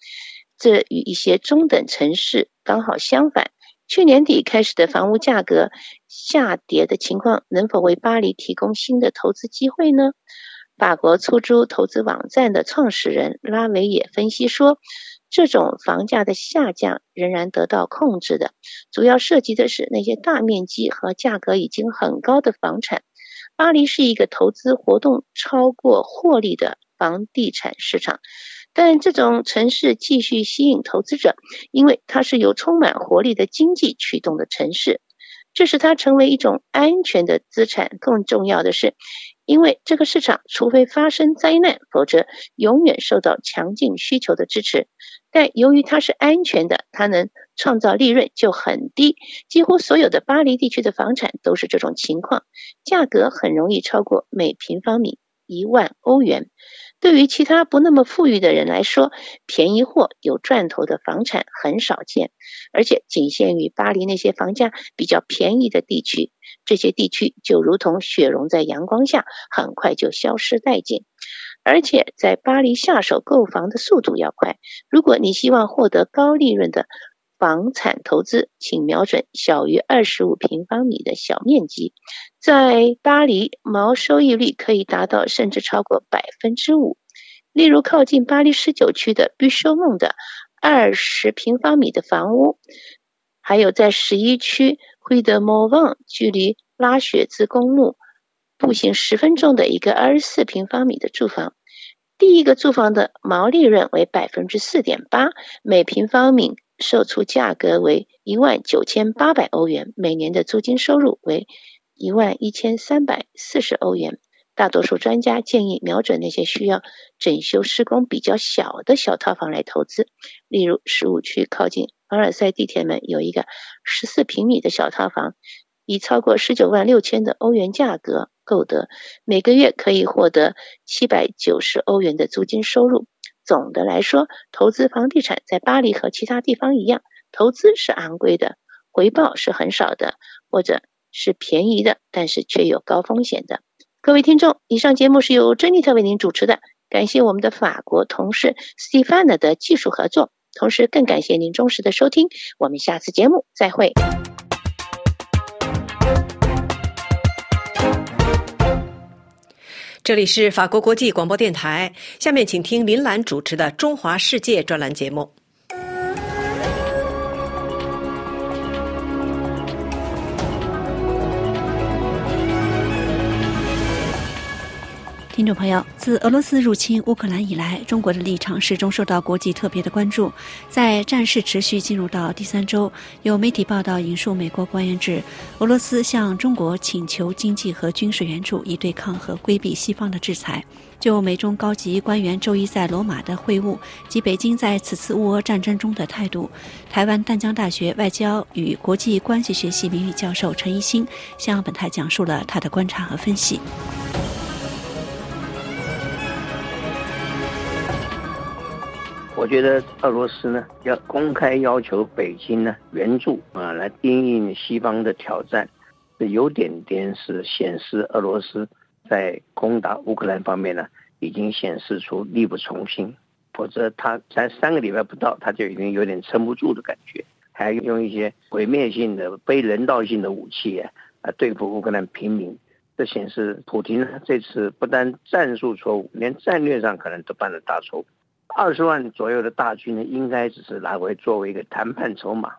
Speaker 7: 这与一些中等城市刚好相反。去年底开始的房屋价格下跌的情况，能否为巴黎提供新的投资机会呢？法国出租投资网站的创始人拉维也分析说，这种房价的下降仍然得到控制的，主要涉及的是那些大面积和价格已经很高的房产。巴黎是一个投资活动超过获利的房地产市场。但这种城市继续吸引投资者，因为它是由充满活力的经济驱动的城市，这使它成为一种安全的资产。更重要的是，因为这个市场除非发生灾难，否则永远受到强劲需求的支持。但由于它是安全的，它能创造利润就很低。几乎所有的巴黎地区的房产都是这种情况，价格很容易超过每平方米一万欧元。对于其他不那么富裕的人来说，便宜货有赚头的房产很少见，而且仅限于巴黎那些房价比较便宜的地区。这些地区就如同雪融在阳光下，很快就消失殆尽。而且在巴黎下手购房的速度要快。如果你希望获得高利润的房产投资，请瞄准小于二十五平方米的小面积。在巴黎，毛收益率可以达到甚至超过百分之五。例如，靠近巴黎十九区的必修梦的二十平方米的房屋，还有在十一区惠德莫旺距离拉雪兹公路步行十分钟的一个二十四平方米的住房，第一个住房的毛利润为百分之四点八，每平方米售出价格为一万九千八百欧元，每年的租金收入为。一万一千三百四十欧元，大多数专家建议瞄准那些需要整修施工比较小的小套房来投资，例如十五区靠近凡尔赛地铁门有一个十四平米的小套房，以超过十九万六千的欧元价格购得，每个月可以获得七百九十欧元的租金收入。总的来说，投资房地产在巴黎和其他地方一样，投资是昂贵的，回报是很少的，或者是便宜的，但是却有高风险的。各位听众，以上节目是由珍妮特为您主持的，感谢我们的法国同事 Stefan 的技术合作，同时更感谢您忠实的收听。我们下次节目再会。
Speaker 4: 这里是法国国际广播电台，下面请听林兰主持的《中华世界》专栏节目。
Speaker 5: 听众朋友，自俄罗斯入侵乌克兰以来，中国的立场始终受到国际特别的关注。在战事持续进入到第三周，有媒体报道引述美国官员指，俄罗斯向中国请求经济和军事援助，以对抗和规避西方的制裁。就美中高级官员周一在罗马的会晤及北京在此次乌俄战争中的态度，台湾淡江大学外交与国际关系学系名誉教授陈一新向本台讲述了他的观察和分析。
Speaker 8: 我觉得俄罗斯呢要公开要求北京呢援助啊，来应应西方的挑战，是有点点是显示俄罗斯在攻打乌克兰方面呢已经显示出力不从心，否则他才三个礼拜不到，他就已经有点撑不住的感觉，还用一些毁灭性的、非人道性的武器啊啊对付乌克兰平民，这显示普京呢这次不但战术错误，连战略上可能都犯了大错误。二十万左右的大军呢，应该只是拿回作为一个谈判筹码，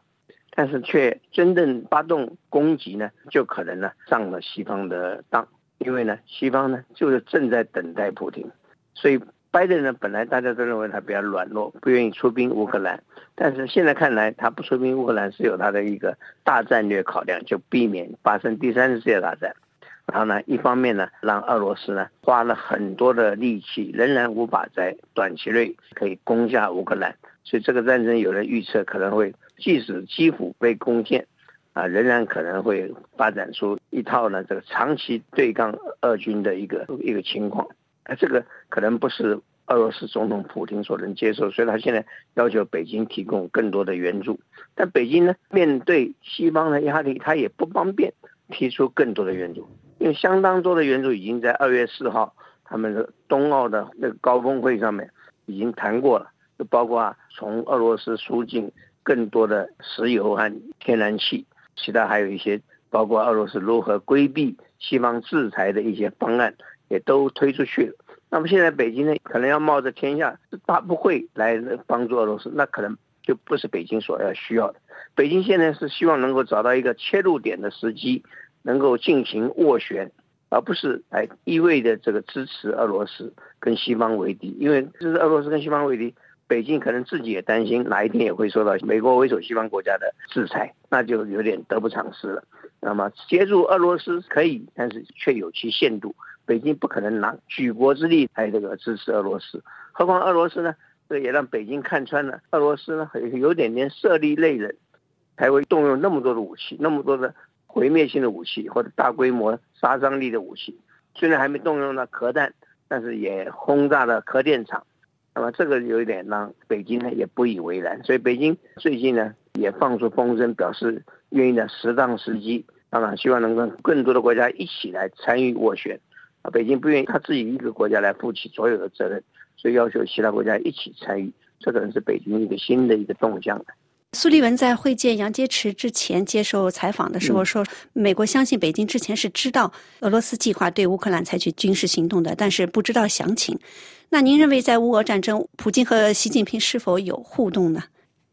Speaker 8: 但是却真正发动攻击呢，就可能呢上了西方的当，因为呢西方呢就是正在等待普京，所以拜登呢本来大家都认为他比较软弱，不愿意出兵乌克兰，但是现在看来他不出兵乌克兰是有他的一个大战略考量，就避免发生第三次世界大战。然后呢，一方面呢，让俄罗斯呢花了很多的力气，仍然无法在短期内可以攻下乌克兰。所以这个战争有人预测可能会，即使基辅被攻陷，啊，仍然可能会发展出一套呢这个长期对抗俄军的一个一个情况。啊，这个可能不是俄罗斯总统普京所能接受，所以他现在要求北京提供更多的援助。但北京呢，面对西方的压力，他也不方便提出更多的援助。因为相当多的援助已经在二月四号他们的冬奥的那个高峰会上面已经谈过了，就包括从俄罗斯输进更多的石油和天然气，其他还有一些包括俄罗斯如何规避西方制裁的一些方案也都推出去了。那么现在北京呢，可能要冒着天下大不会来帮助俄罗斯，那可能就不是北京所要需要的。北京现在是希望能够找到一个切入点的时机。能够进行斡旋，而不是来一味的这个支持俄罗斯跟西方为敌，因为支持俄罗斯跟西方为敌，北京可能自己也担心哪一天也会受到美国为首西方国家的制裁，那就有点得不偿失了。那么协助俄罗斯可以，但是却有其限度，北京不可能拿举国之力来这个支持俄罗斯，何况俄罗斯呢？这也让北京看穿了，俄罗斯呢有点点色厉内荏，才会动用那么多的武器，那么多的。毁灭性的武器或者大规模杀伤力的武器，虽然还没动用到核弹，但是也轰炸了核电厂。那么这个有一点让北京呢也不以为然，所以北京最近呢也放出风声，表示愿意在适当时机，当然希望能跟更多的国家一起来参与斡旋。啊，北京不愿意他自己一个国家来负起所有的责任，所以要求其他国家一起参与。这可能是北京一个新的一个动向。
Speaker 5: 苏利文在会见杨洁篪之前接受采访的时候说：“美国相信北京之前是知道俄罗斯计划对乌克兰采取军事行动的，但是不知道详情。那您认为在乌俄战争，普京和习近平是否有互动呢？”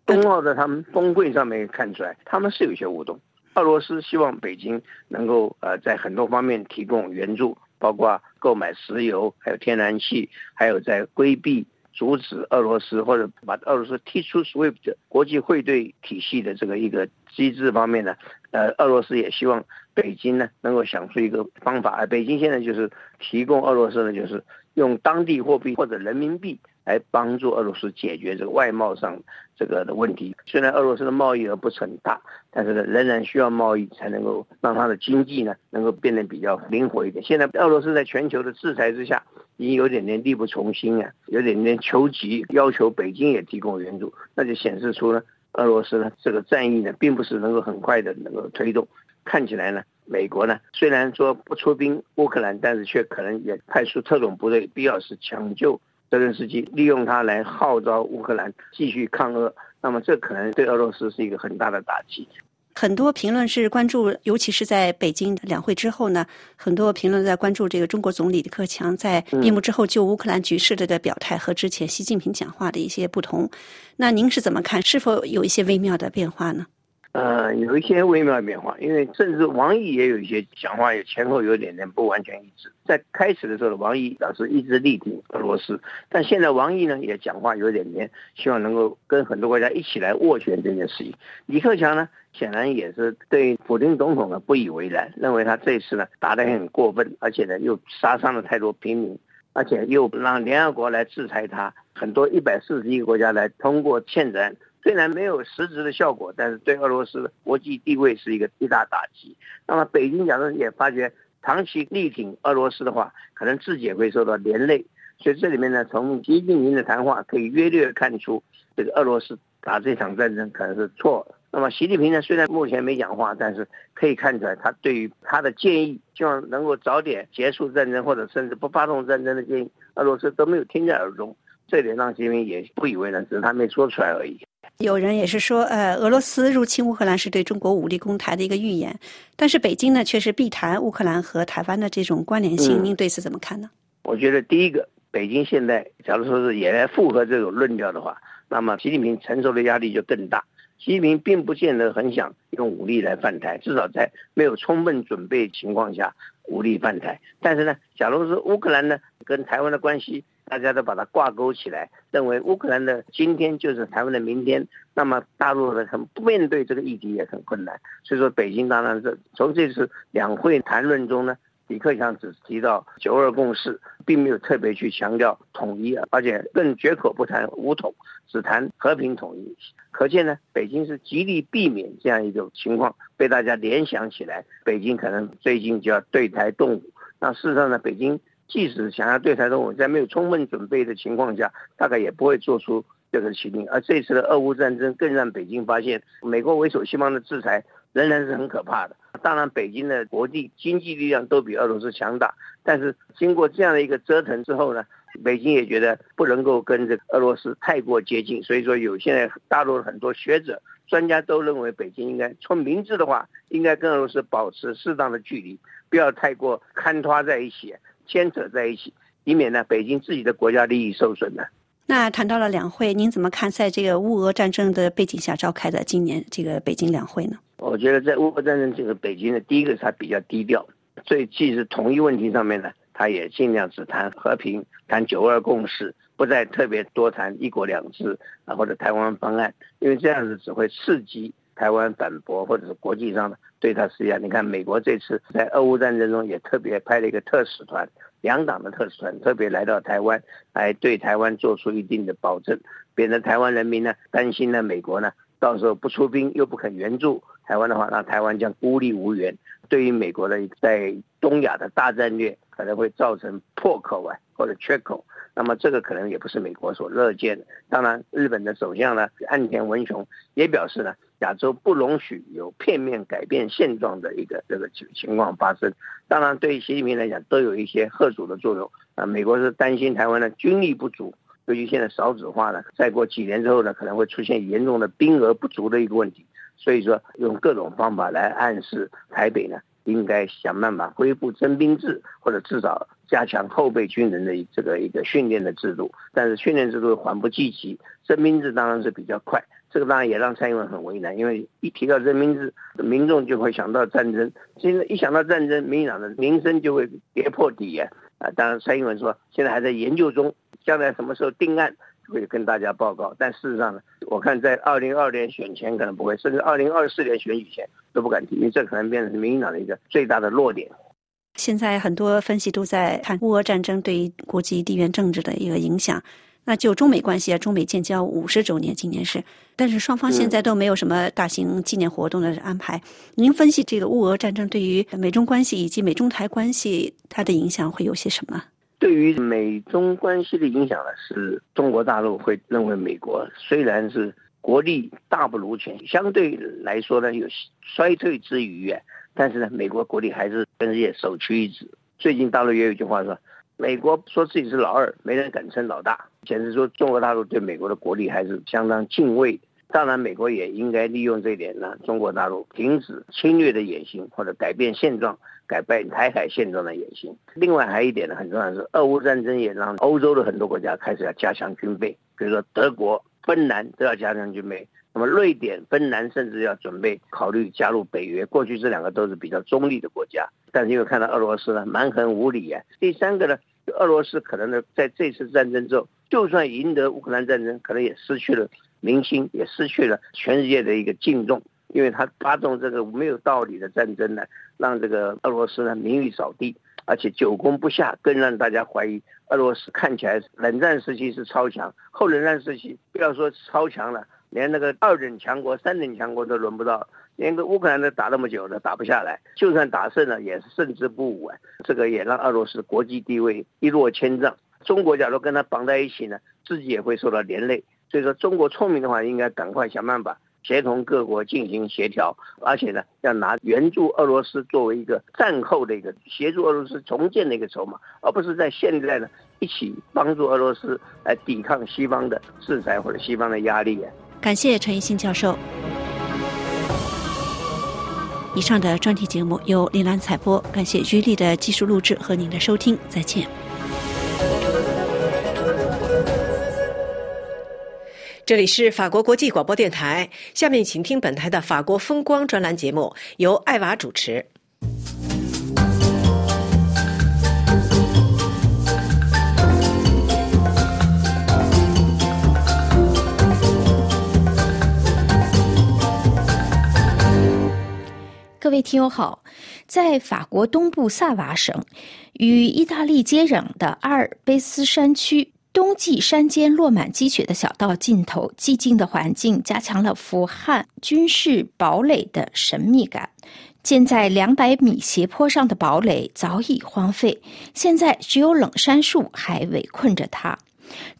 Speaker 8: 冬奥的他们峰会上面看出来，他们是有些互动。俄罗斯希望北京能够呃在很多方面提供援助，包括购买石油、还有天然气，还有在规避阻止俄罗斯或者把俄罗斯踢出 SWIFT 国际汇兑体系的这个一个机制方面呢，呃，俄罗斯也希望北京呢能够想出一个方法，而北京现在就是提供俄罗斯呢，就是用当地货币或者人民币。来帮助俄罗斯解决这个外贸上这个的问题。虽然俄罗斯的贸易额不是很大，但是呢，仍然需要贸易才能够让它的经济呢能够变得比较灵活一点。现在俄罗斯在全球的制裁之下，已经有点点力不从心啊，有点点求急，要求北京也提供援助，那就显示出呢，俄罗斯呢这个战役呢并不是能够很快的能够推动。看起来呢，美国呢虽然说不出兵乌克兰，但是却可能也派出特种部队，必要时抢救。泽连斯基利用他来号召乌克兰继续抗俄，那么这可能对俄罗斯是一个很大的打击。
Speaker 9: 很多评论是关注，尤其是在北京两会之后呢，很多评论在关注这个中国总理李克强在闭幕之后就乌克兰局势的的表态和之前习近平讲话的一些不同。那您是怎么看？是否有一些微妙的变化呢？
Speaker 8: 呃，有一些微妙变化，因为甚至王毅也有一些讲话，也前后有点点不完全一致。在开始的时候，王毅表示一直力挺俄罗斯，但现在王毅呢也讲话有点点，希望能够跟很多国家一起来斡旋这件事情。李克强呢，显然也是对普京总统呢不以为然，认为他这次呢打得很过分，而且呢又杀伤了太多平民，而且又让联合国来制裁他，很多一百四十一个国家来通过谴责。虽然没有实质的效果，但是对俄罗斯的国际地位是一个巨大打击。那么北京假如也发觉长期力挺俄罗斯的话，可能自己也会受到连累。所以这里面呢，从习近平的谈话可以约略看出，这个俄罗斯打这场战争可能是错的。那么习近平呢，虽然目前没讲话，但是可以看出来，他对于他的建议，希望能够早点结束战争，或者甚至不发动战争的建议，俄罗斯都没有听在耳中。这点让习近平也不以为然，只是他没说出来而已。
Speaker 9: 有人也是说，呃，俄罗斯入侵乌克兰是对中国武力攻台的一个预言，但是北京呢却是避谈乌克兰和台湾的这种关联性。您对此怎么看呢？
Speaker 8: 我觉得第一个，北京现在假如说是也来附和这种论调的话，那么习近平承受的压力就更大。习近平并不见得很想用武力来犯台，至少在没有充分准备情况下武力犯台。但是呢，假如说乌克兰呢跟台湾的关系，大家都把它挂钩起来，认为乌克兰的今天就是台湾的明天。那么大陆的很面对这个议题也很困难。所以说，北京当然是从这次两会谈论中呢，李克强只提到九二共识，并没有特别去强调统一，而且更绝口不谈武统，只谈和平统一。可见呢，北京是极力避免这样一种情况被大家联想起来，北京可能最近就要对台动武。那事实上呢，北京。即使想要对台动武，在没有充分准备的情况下，大概也不会做出这个决定。而这次的俄乌战争更让北京发现，美国为首西方的制裁仍然是很可怕的。当然，北京的国际经济力量都比俄罗斯强大，但是经过这样的一个折腾之后呢，北京也觉得不能够跟这个俄罗斯太过接近。所以说，有现在大陆很多学者、专家都认为，北京应该从明智的话，应该跟俄罗斯保持适当的距离，不要太过坍塌在一起。牵扯在一起，以免呢北京自己的国家利益受损呢。
Speaker 9: 那谈到了两会，您怎么看在这个乌俄战争的背景下召开的今年这个北京两会呢？
Speaker 8: 我觉得在乌俄战争这个北京呢，第一个它比较低调，所以即使同一问题上面呢，它也尽量只谈和平，谈九二共识，不再特别多谈一国两制啊或者台湾方案，因为这样子只会刺激。台湾反驳，或者是国际上的对他施压。你看，美国这次在俄乌战争中也特别派了一个特使团，两党的特使团特别来到台湾，来对台湾做出一定的保证，免得台湾人民呢担心呢美国呢到时候不出兵又不肯援助台湾的话，那台湾将孤立无援，对于美国的在东亚的大战略可能会造成破口啊或者缺口。那么这个可能也不是美国所乐见的。当然，日本的首相呢岸田文雄也表示呢，亚洲不容许有片面改变现状的一个这个情情况发生。当然，对于习近平来讲都有一些贺阻的作用啊。美国是担心台湾的军力不足，尤其现在少子化了，再过几年之后呢，可能会出现严重的兵额不足的一个问题。所以说，用各种方法来暗示台北呢，应该想办法恢复征兵制，或者至少。加强后备军人的这个一个训练的制度，但是训练制度缓不济急，征兵制当然是比较快，这个当然也让蔡英文很为难，因为一提到征兵制，民众就会想到战争，现在一想到战争，民进党的名声就会跌破底啊！啊，当然蔡英文说现在还在研究中，将来什么时候定案会跟大家报告。但事实上呢，我看在二零二年选前可能不会，甚至二零二四年选举前都不敢提，因为这可能变成民进党的一个最大的弱点。
Speaker 9: 现在很多分析都在看乌俄战争对于国际地缘政治的一个影响。那就中美关系啊，中美建交五十周年，今年是，但是双方现在都没有什么大型纪念活动的安排。您分析这个乌俄战争对于美中关系以及美中台关系它的影响会有些什么？
Speaker 8: 对于美中关系的影响呢，是中国大陆会认为美国虽然是国力大不如前，相对来说呢有衰退之余啊，但是呢美国国力还是跟世界首屈一指。最近大陆也有一句话说。美国说自己是老二，没人敢称老大，显示说中国大陆对美国的国力还是相当敬畏。当然，美国也应该利用这一点呢，中国大陆停止侵略的野心，或者改变现状、改变台海现状的野心。另外还有一点呢，很重要的是，俄乌战争也让欧洲的很多国家开始要加强军备，比如说德国、芬兰都要加强军备。那么瑞典、芬兰甚至要准备考虑加入北约。过去这两个都是比较中立的国家，但是因为看到俄罗斯呢蛮横无理啊。第三个呢，俄罗斯可能呢在这次战争之后，就算赢得乌克兰战争，可能也失去了民心，也失去了全世界的一个敬重，因为他发动这个没有道理的战争呢，让这个俄罗斯呢名誉扫地，而且久攻不下，更让大家怀疑俄罗斯看起来冷战时期是超强，后冷战时期不要说超强了。连那个二等强国、三等强国都轮不到，连个乌克兰都打那么久了，打不下来。就算打胜了，也是胜之不武啊！这个也让俄罗斯国际地位一落千丈。中国假如跟他绑在一起呢，自己也会受到连累。所以说，中国聪明的话，应该赶快想办法协同各国进行协调，而且呢，要拿援助俄罗斯作为一个战后的一个协助俄罗斯重建的一个筹码，而不是在现在呢一起帮助俄罗斯来抵抗西方的制裁或者西方的压力啊。
Speaker 9: 感谢陈一新教授。以上的专题节目由李兰采播，感谢于力的技术录制和您的收听，再见。
Speaker 4: 这里是法国国际广播电台，下面请听本台的法国风光专栏节目，由艾娃主持。
Speaker 10: 各位听友好，在法国东部萨瓦省与意大利接壤的阿尔卑斯山区，冬季山间落满积雪的小道尽头，寂静的环境加强了俯瞰军事堡垒的神秘感。建在两百米斜坡上的堡垒早已荒废，现在只有冷杉树还围困着它。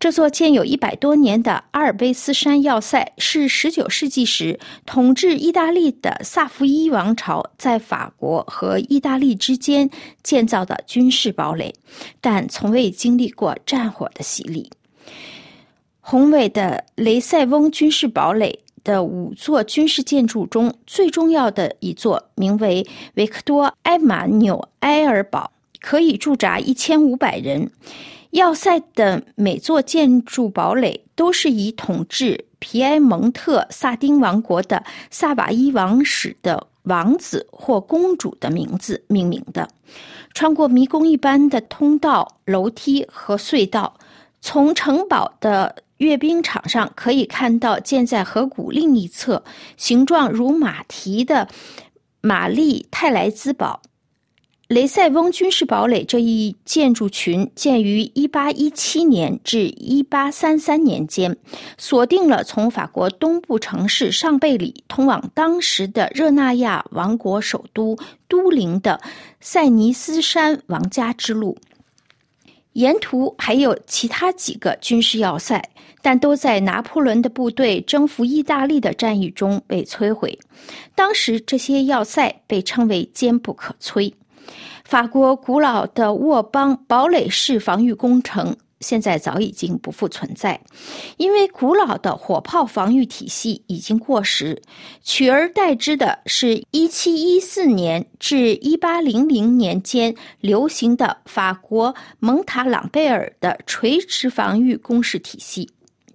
Speaker 10: 这座建有一百多年的阿尔卑斯山要塞，是19世纪时统治意大利的萨伏伊王朝在法国和意大利之间建造的军事堡垒，但从未经历过战火的洗礼。宏伟的雷塞翁军事堡垒的五座军事建筑中，最重要的一座名为维克多埃马纽埃尔堡，可以驻扎一千五百人。要塞的每座建筑堡垒都是以统治皮埃蒙特萨丁王国的萨瓦伊王室的王子或公主的名字命名的。穿过迷宫一般的通道、楼梯和隧道，从城堡的阅兵场上可以看到建在河谷另一侧、形状如马蹄的玛丽泰莱兹堡。雷塞翁军事堡垒这一建筑群建于1817年至1833年间，锁定了从法国东部城市上贝里通往当时的热那亚王国首都都灵的塞尼斯山王家之路。沿途还有其他几个军事要塞，但都在拿破仑的部队征服意大利的战役中被摧毁。当时这些要塞被称为坚不可摧。法国古老的沃邦堡垒式防御工程现在早已经不复存在，因为古老的火炮防御体系已经过时，取而代之的是一七一四年至一八零零年间流行的法国蒙塔朗贝尔的垂直防御工事体系。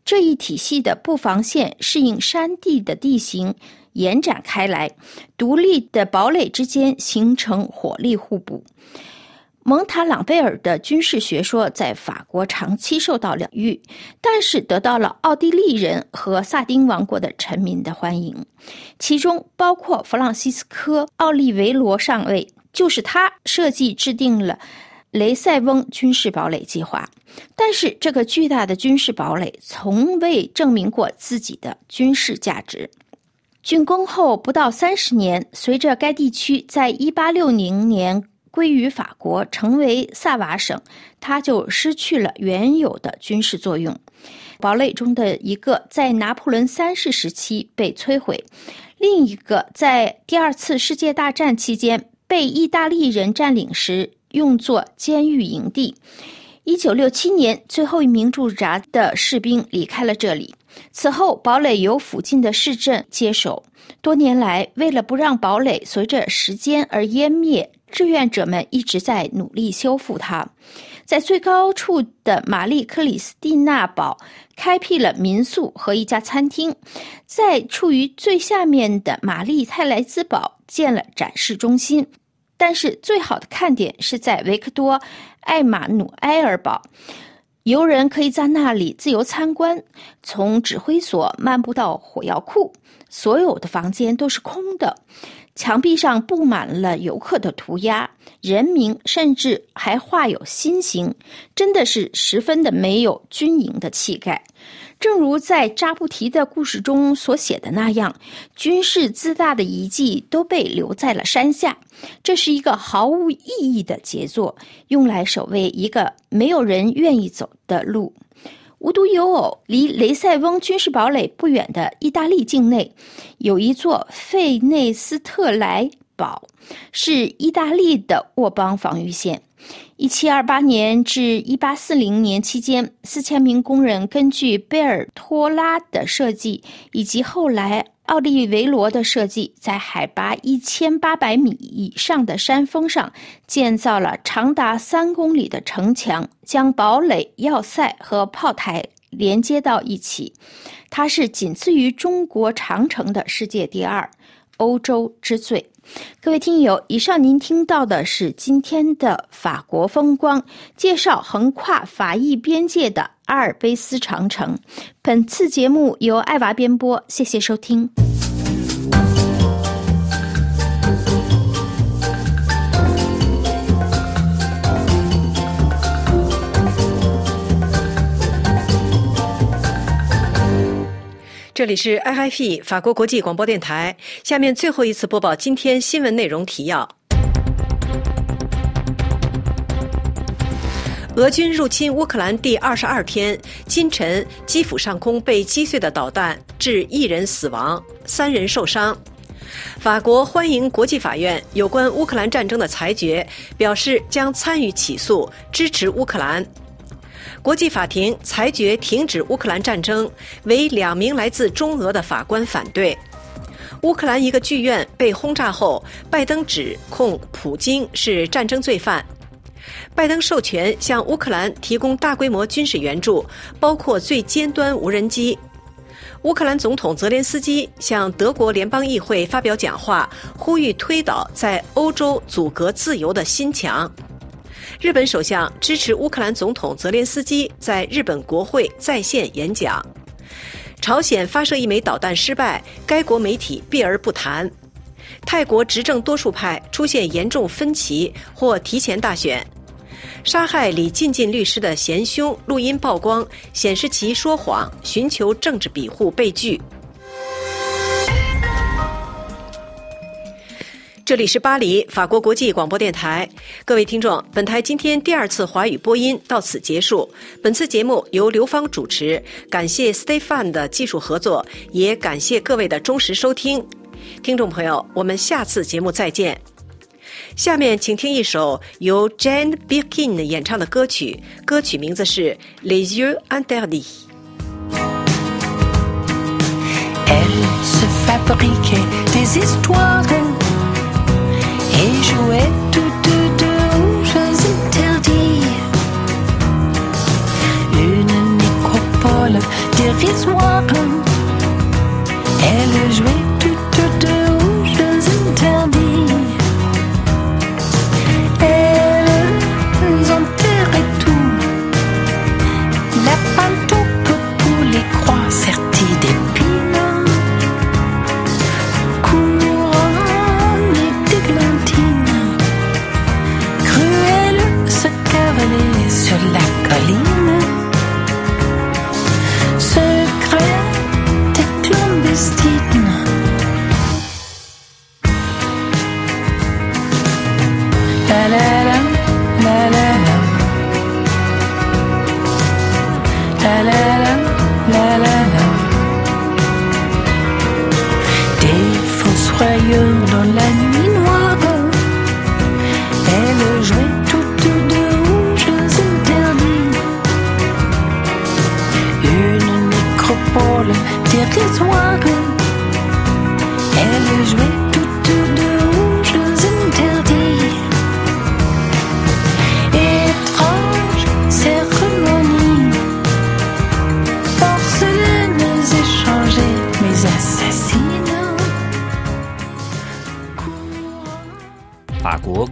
Speaker 10: 这一体系的布防线适应山地的地形。延展开来，独立的堡垒之间形成火力互补。蒙塔朗贝尔的军事学说在法国长期受到礼遇，但是得到了奥地利人和萨丁王国的臣民的欢迎，其中包括弗朗西斯科·奥利维罗上尉，就是他设计制定了雷塞翁军事堡垒计划。但是，这个巨大的军事堡垒从未证明过自己的军事价值。竣工后不到三十年，随着该地区在一八六零年。归于法国，成为萨瓦省，它就失去了原有的军事作用。堡垒中的一个在拿破仑三世时期被摧毁，另一个在第二次世界大战期间被意大利人占领时用作监狱营地。一九六七年，最后一名驻扎的士兵离开了这里。此后，堡垒由附近的市镇接手。多年来，为了不让堡垒随着时间而湮灭。志愿者们一直在努力修复它，在最高处的玛丽克里斯蒂娜堡开辟了民宿和一家餐厅，在处于最下面的玛丽泰莱兹堡建了展示中心。但是，最好的看点是在维克多艾马努埃尔堡，游人可以在那里自由参观，从指挥所漫步到火药库，所有的房间都是空的。墙壁上布满了游客的涂鸦，人名甚至还画有心形，真的是十分的没有军营的气概。正如在扎布提的故事中所写的那样，军事自大的遗迹都被留在了山下。这是一个毫无意义的杰作，用来守卫一个没有人愿意走的路。无独有偶，离雷塞翁军事堡垒不远的意大利境内，有一座费内斯特莱堡，是意大利的沃邦防御线。一七二八年至一八四零年期间，四千名工人根据贝尔托拉的设计，以及后来。奥利维罗的设计在海拔一千八百米以上的山峰上建造了长达三公里的城墙，将堡垒要塞和炮台连接到一起。它是仅次于中国长城的世界第二，欧洲之最。各位听友，以上您听到的是今天的法国风光介绍，横跨法意边界的阿尔卑斯长城。本次节目由爱娃编播，谢谢收听。
Speaker 4: 这里是 IFP 法国国际广播电台。下面最后一次播报今天新闻内容提要：俄军入侵乌克兰第二十二天，今晨基辅上空被击碎的导弹致一人死亡，三人受伤。法国欢迎国际法院有关乌克兰战争的裁决，表示将参与起诉，支持乌克兰。国际法庭裁决停止乌克兰战争，为两名来自中俄的法官反对。乌克兰一个剧院被轰炸后，拜登指控普京是战争罪犯。拜登授权向乌克兰提供大规模军事援助，包括最尖端无人机。乌克兰总统泽连斯基向德国联邦议会发表讲话，呼吁推倒在欧洲阻隔自由的新墙。日本首相支持乌克兰总统泽连斯基在日本国会在线演讲。朝鲜发射一枚导弹失败，该国媒体避而不谈。泰国执政多数派出现严重分歧，或提前大选。杀害李进进律师的嫌凶录音曝光，显示其说谎，寻求政治庇护被拒。这里是巴黎法国国际广播电台，各位听众，本台今天第二次华语播音到此结束。本次节目由刘芳主持，感谢 Stefan 的技术合作，也感谢各位的忠实收听。听众朋友，我们下次节目再见。下面请听一首由 Jane Birkin 演唱的歌曲，歌曲名字是《lesu and
Speaker 11: dirty Jouer toutes deux choses interdits Une nécropole,
Speaker 12: des vieilles soixante, elle jouait toutes deux choses interdits.
Speaker 11: planet.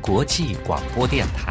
Speaker 11: 国际广播电台。